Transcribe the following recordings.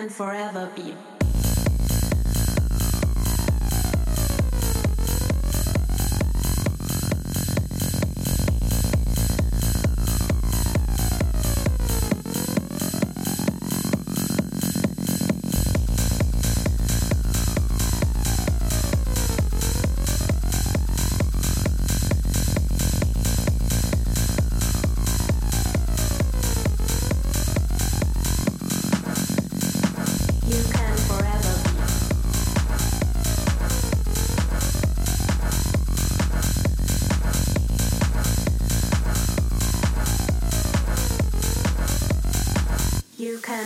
Can forever be.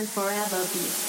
Forever be.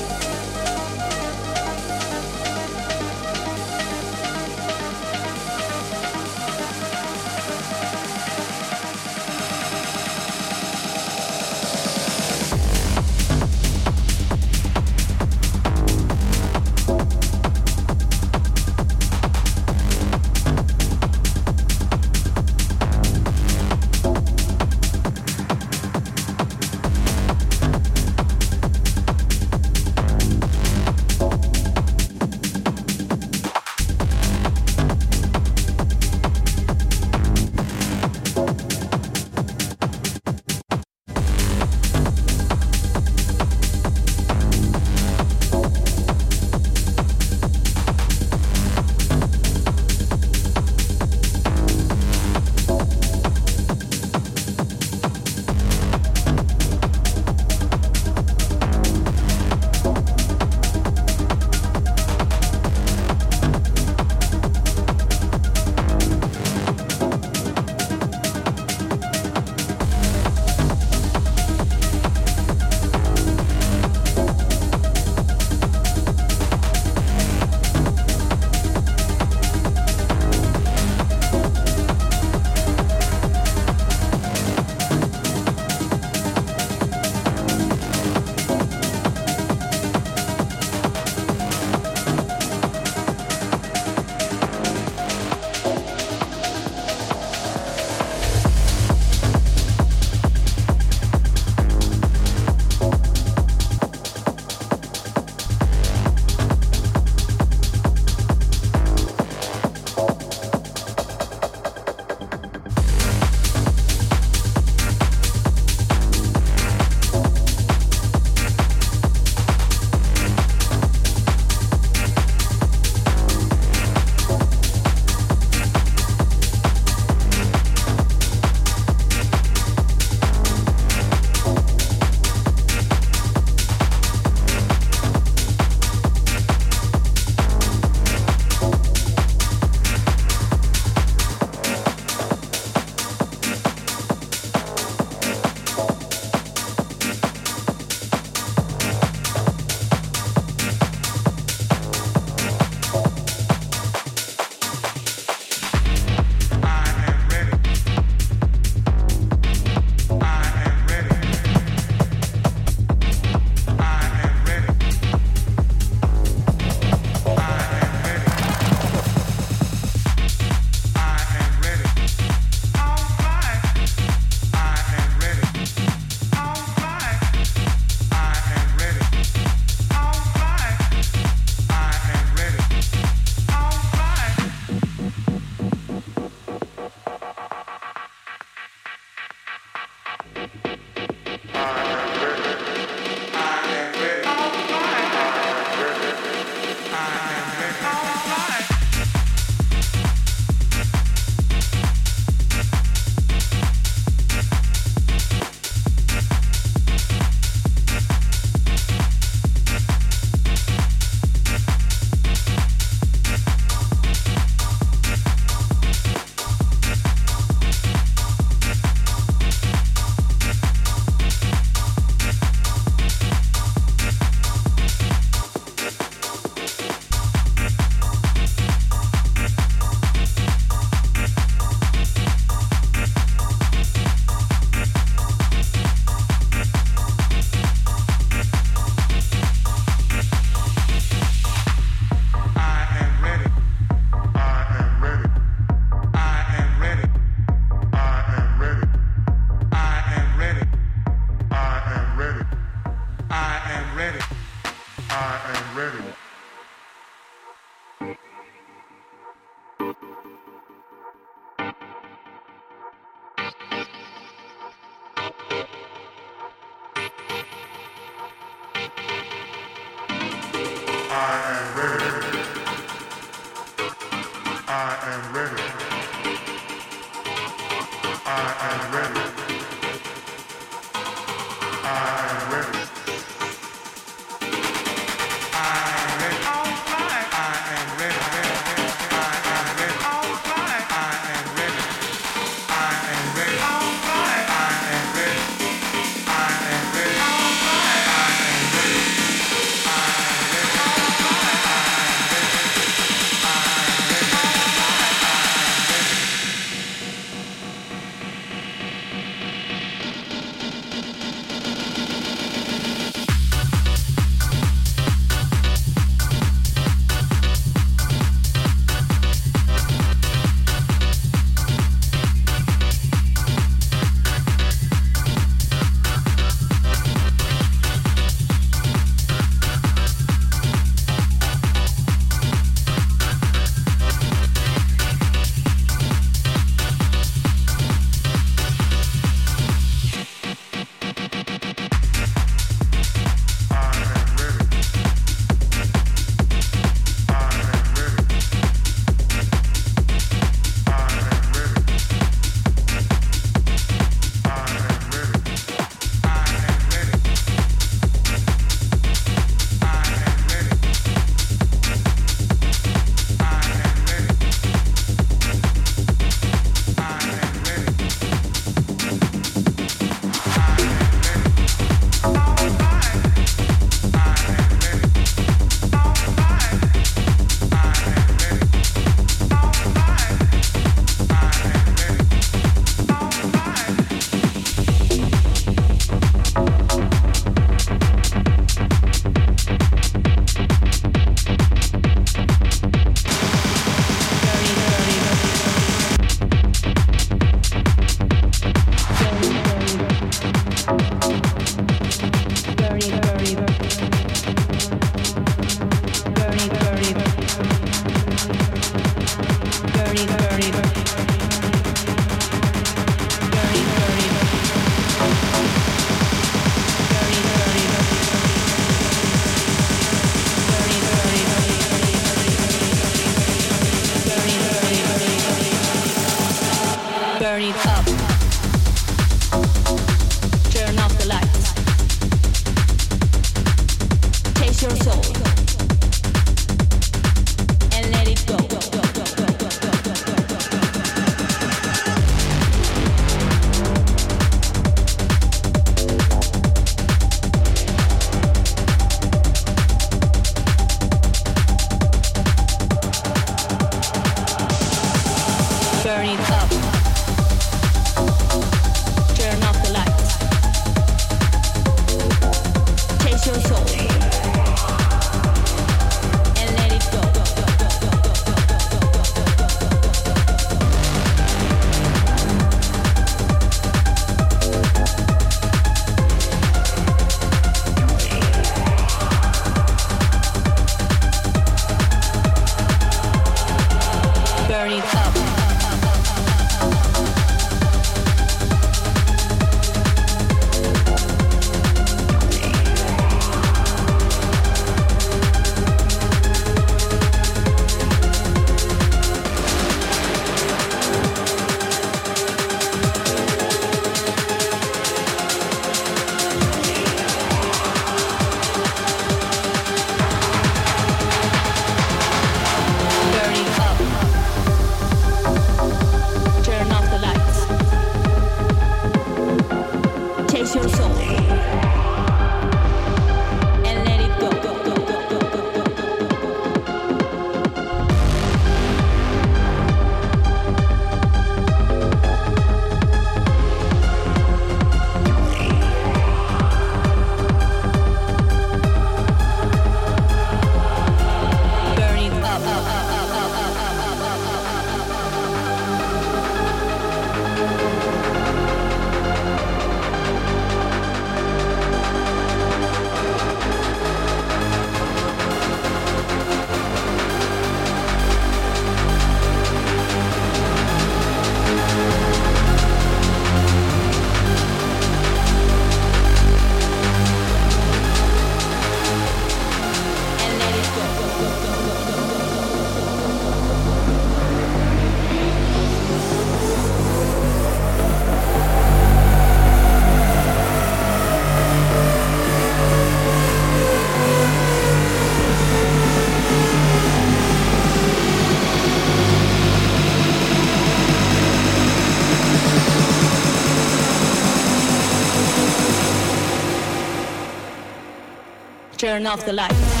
Turn off the lights.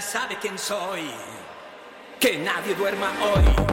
Sabe quién soy. Que nadie duerma hoy.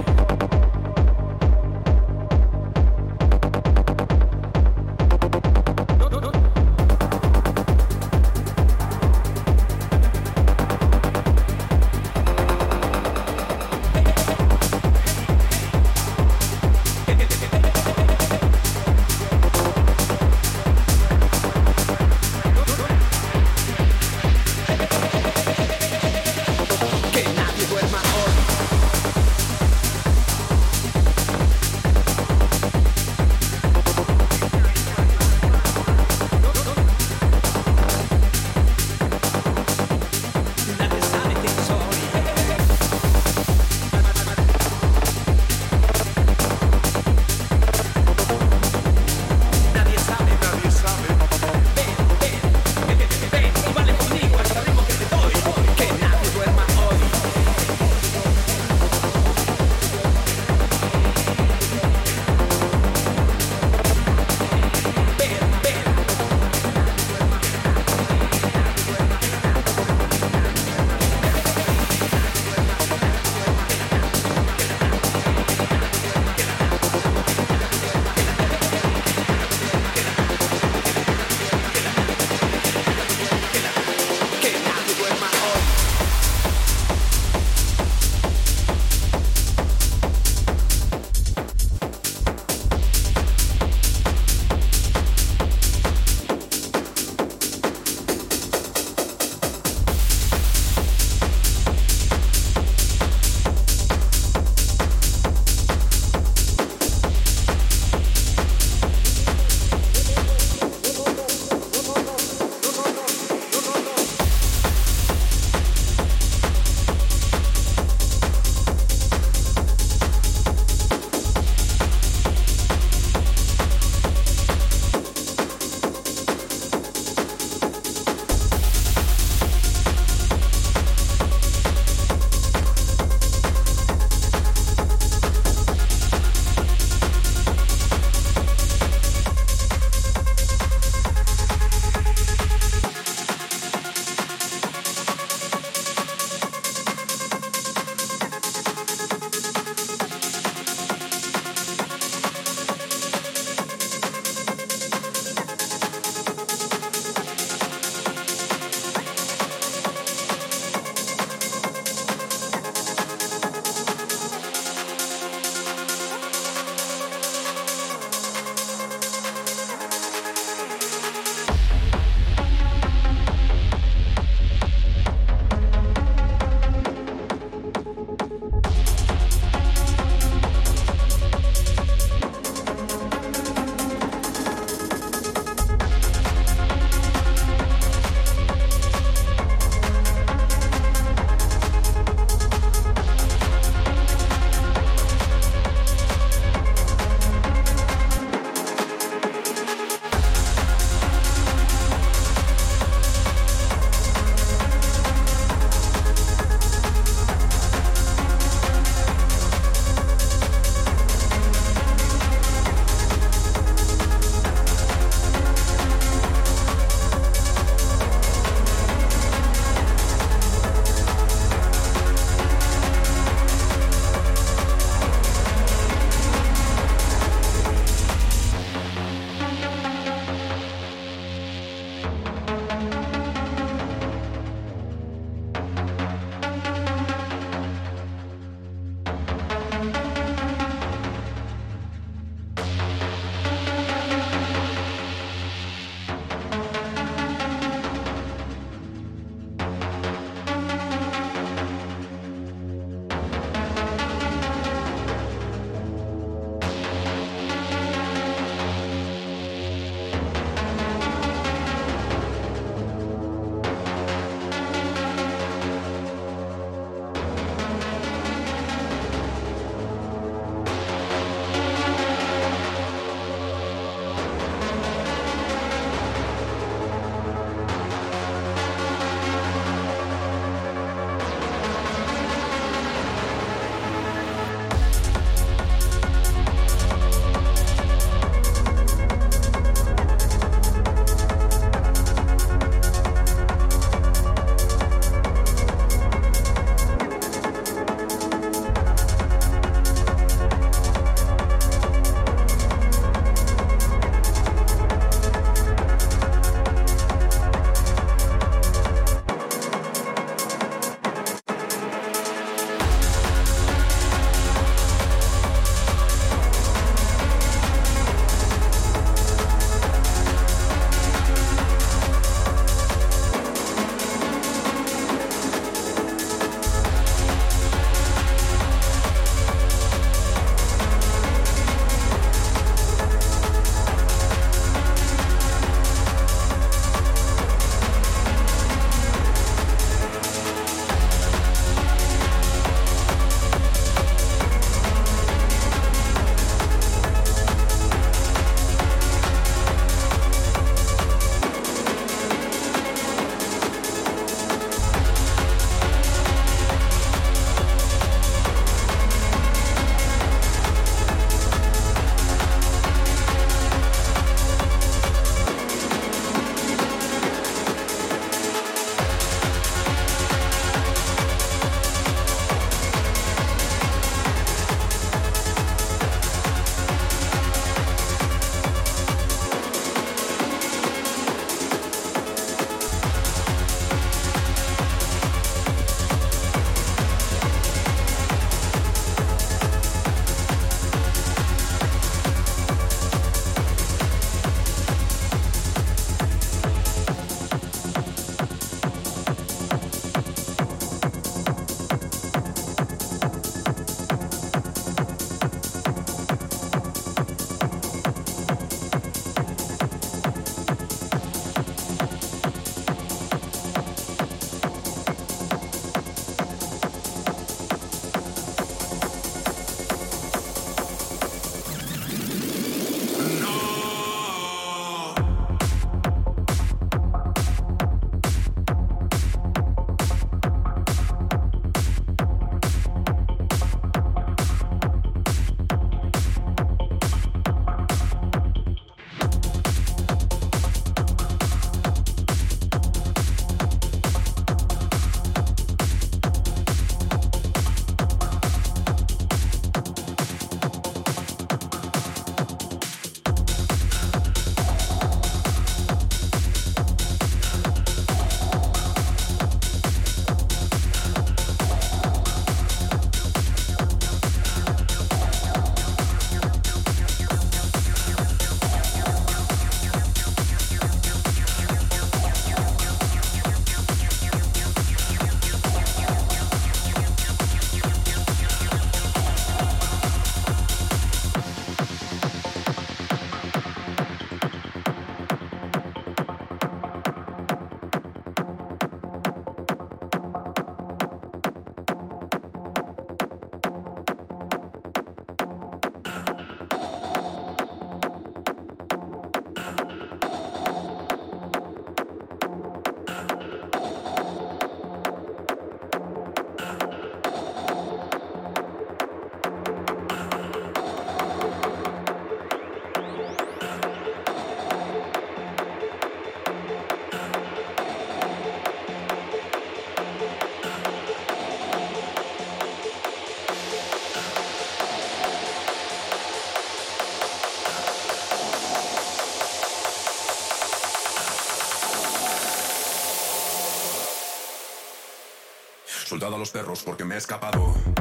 A los perros porque me he escapado.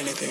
The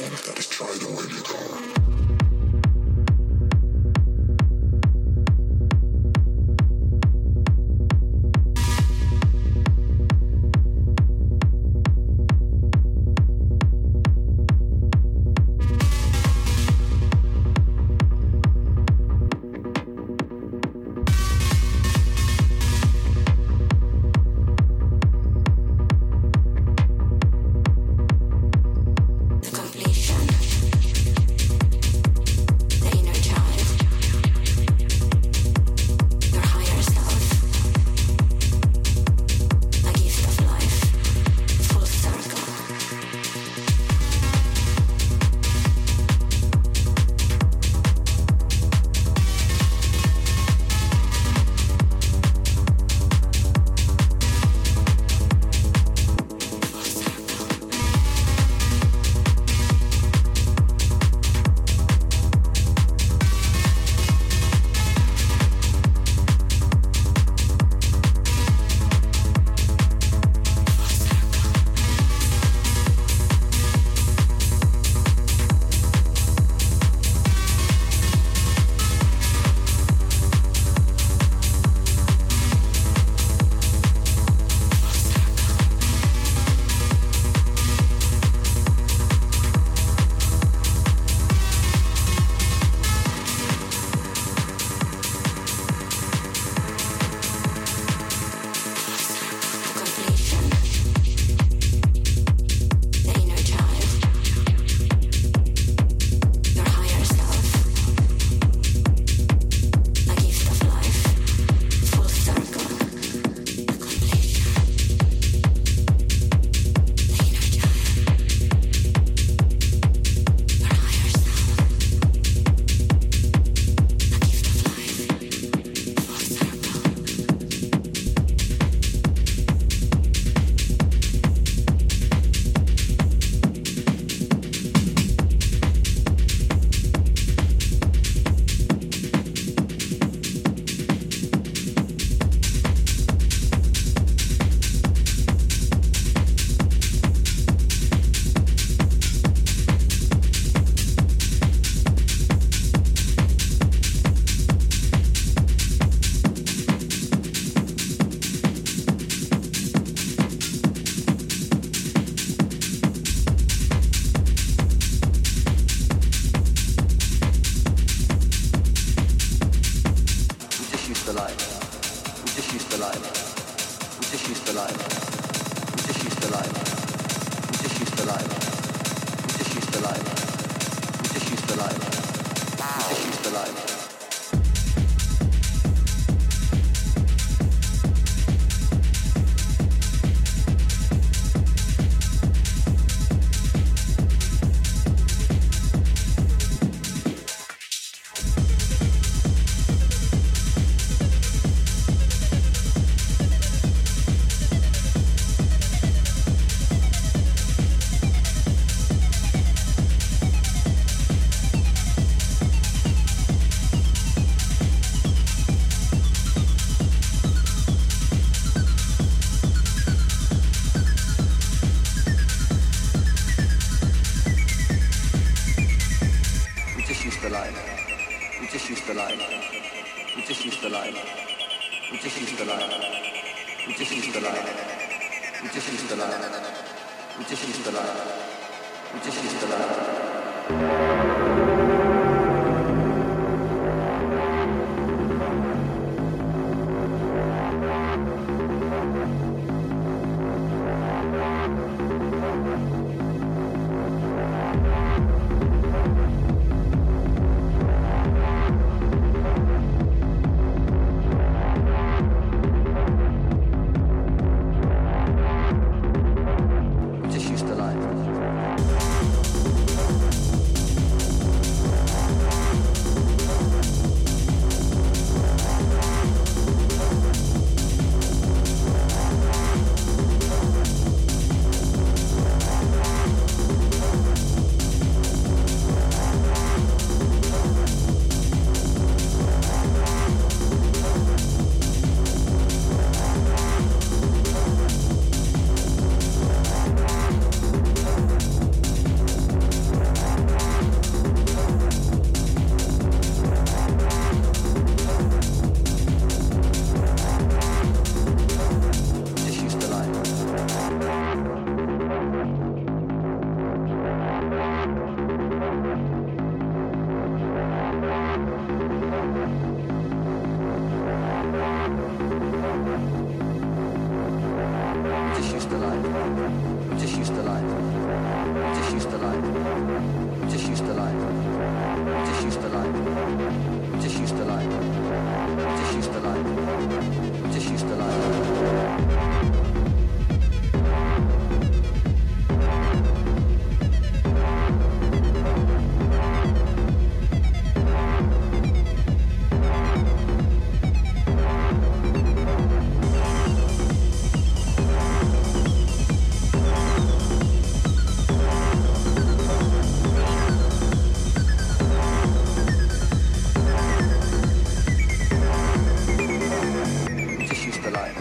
to like.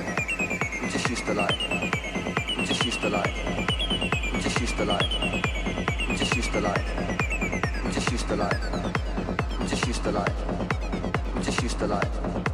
We just used to like. We just used to like. We just used to like. We just used to like. We just used to like. We just used to like. We just used to like.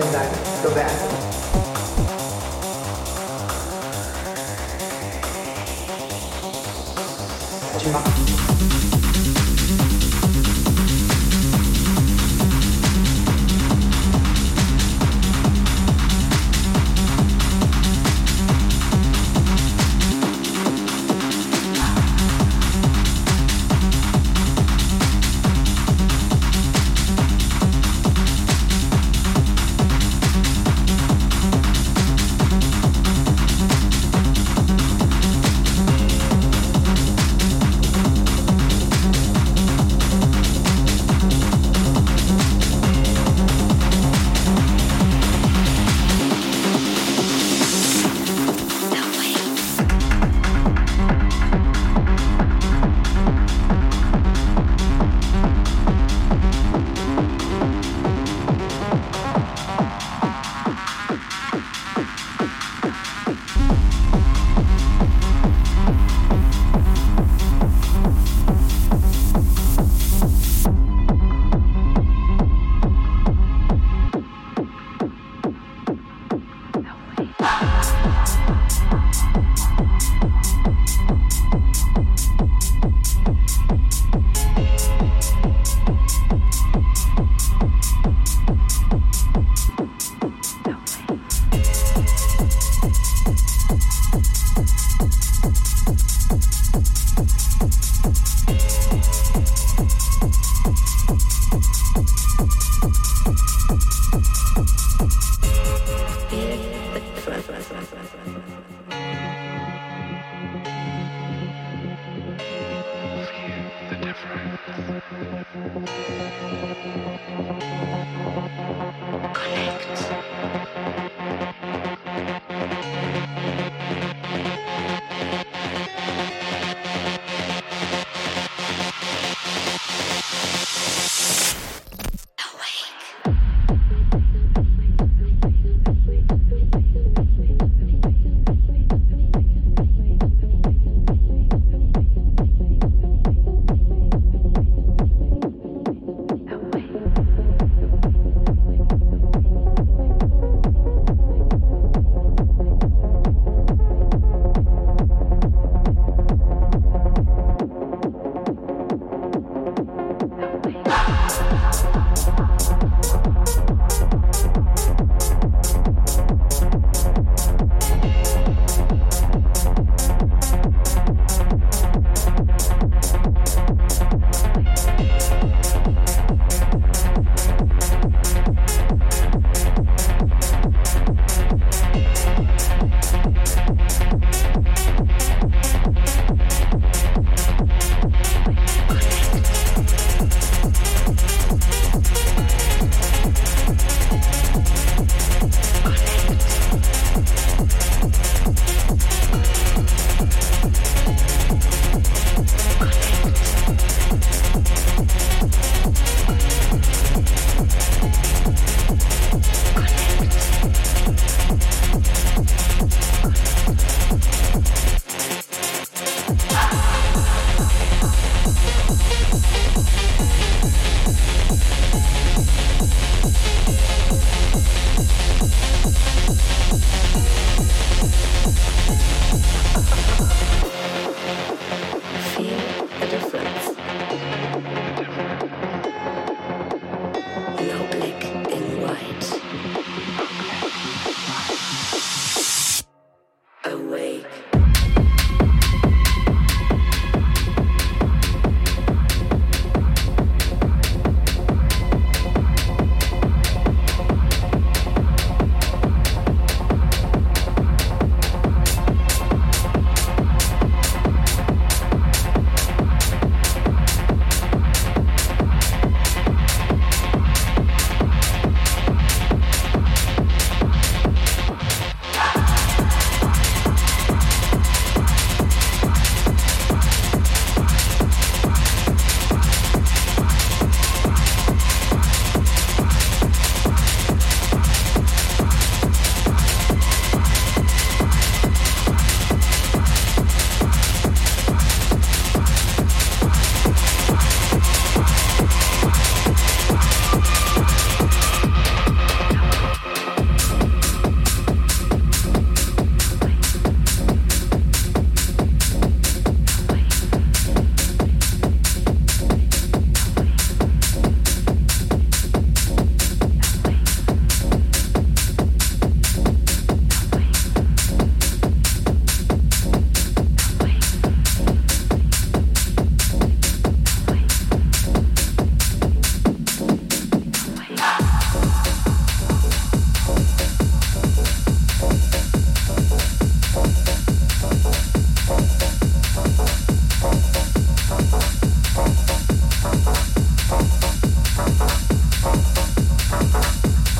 trên đáy tôi vẽ Thank you.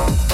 Bye.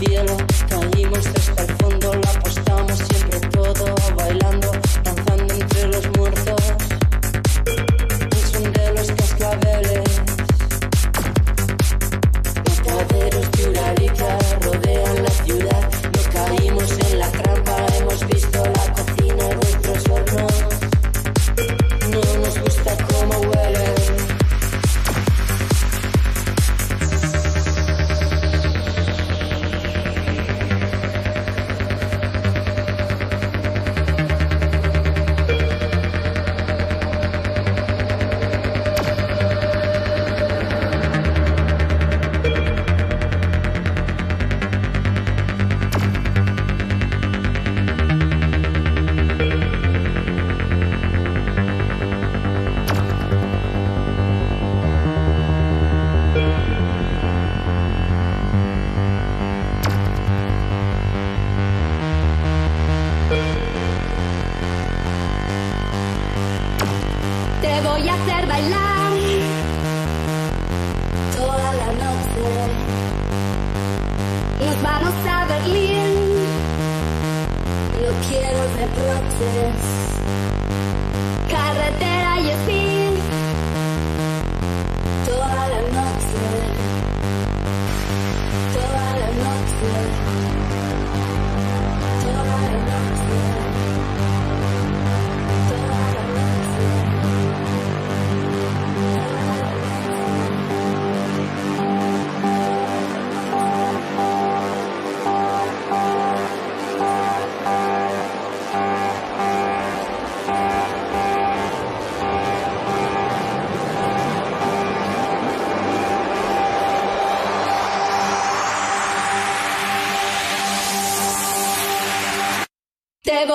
feel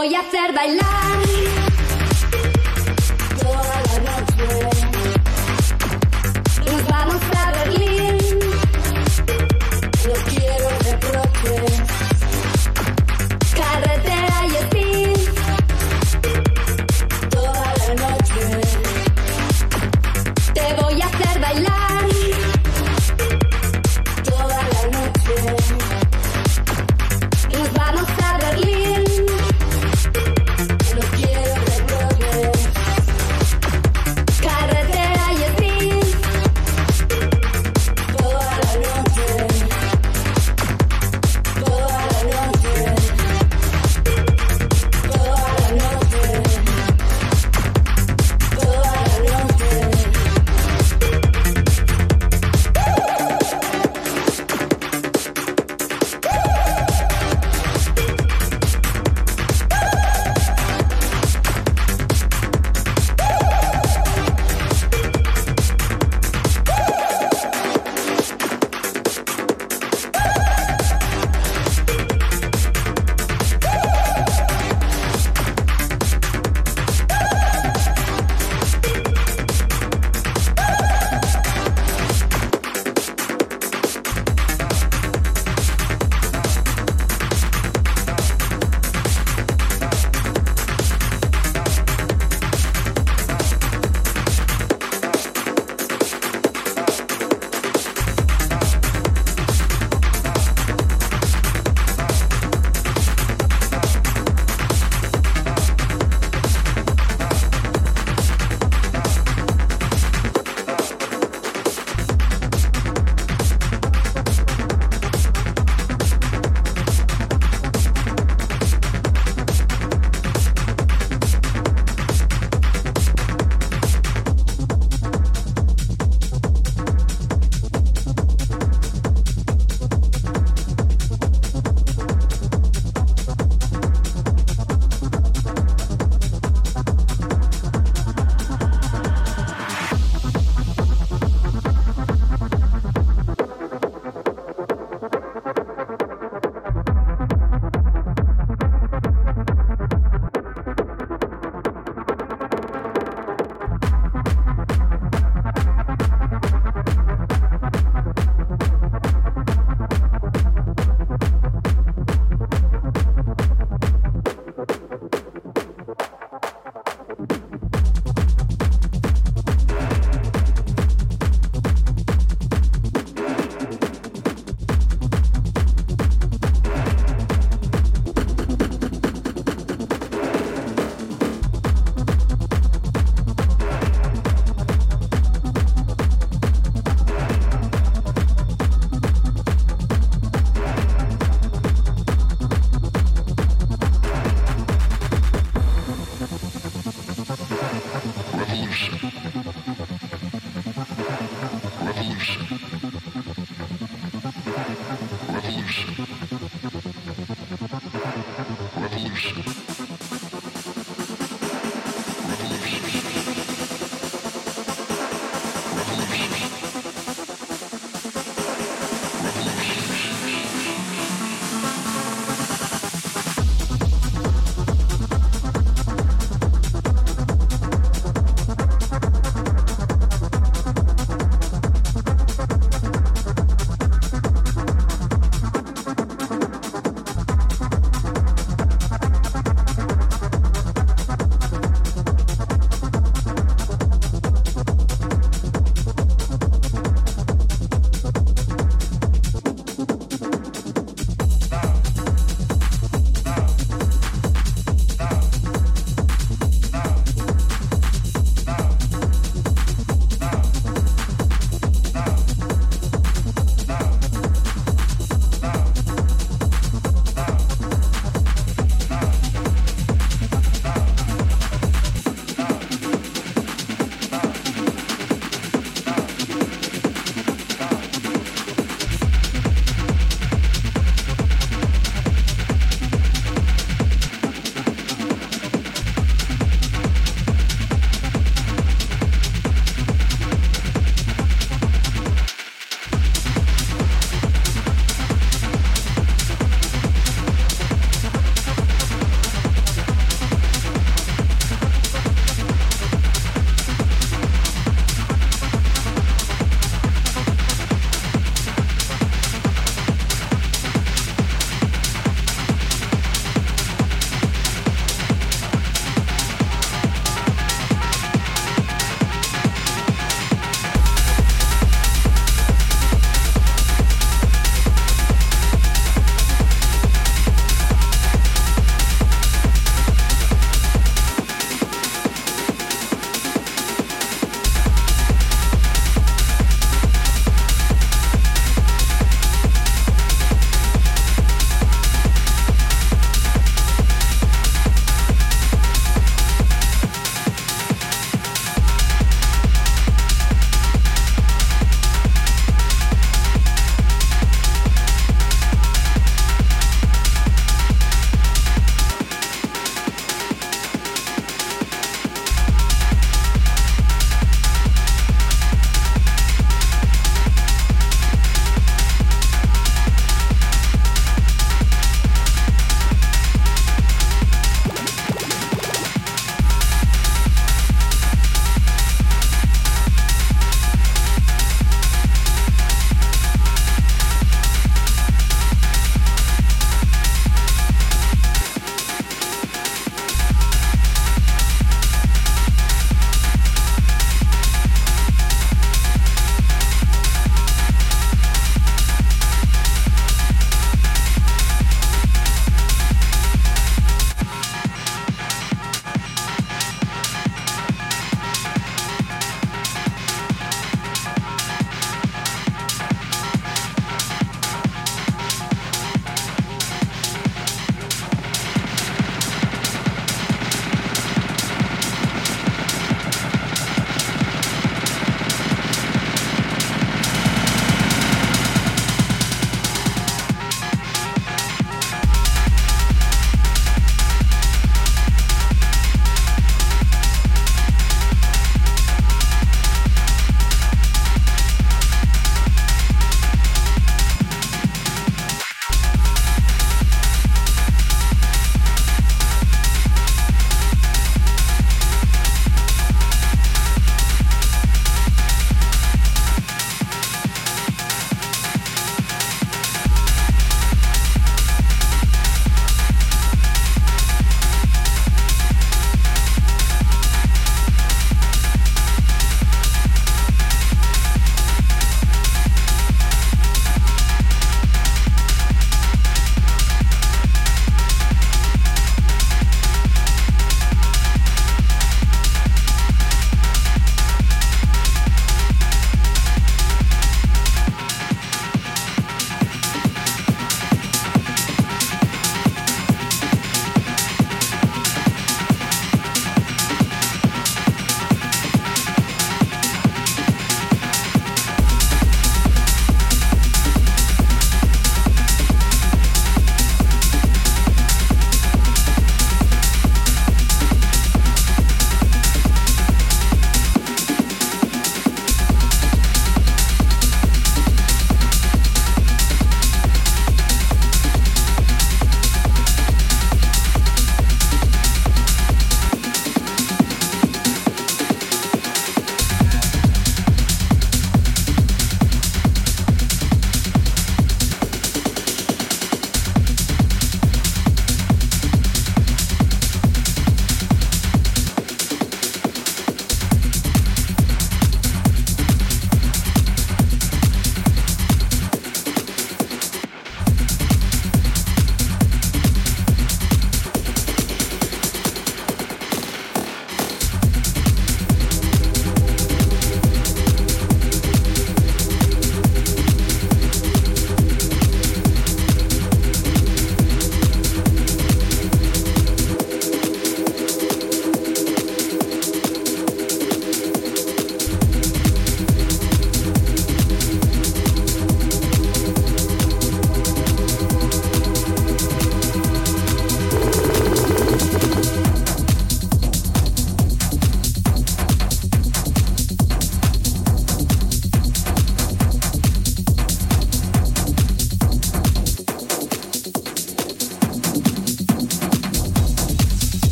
voy a hacer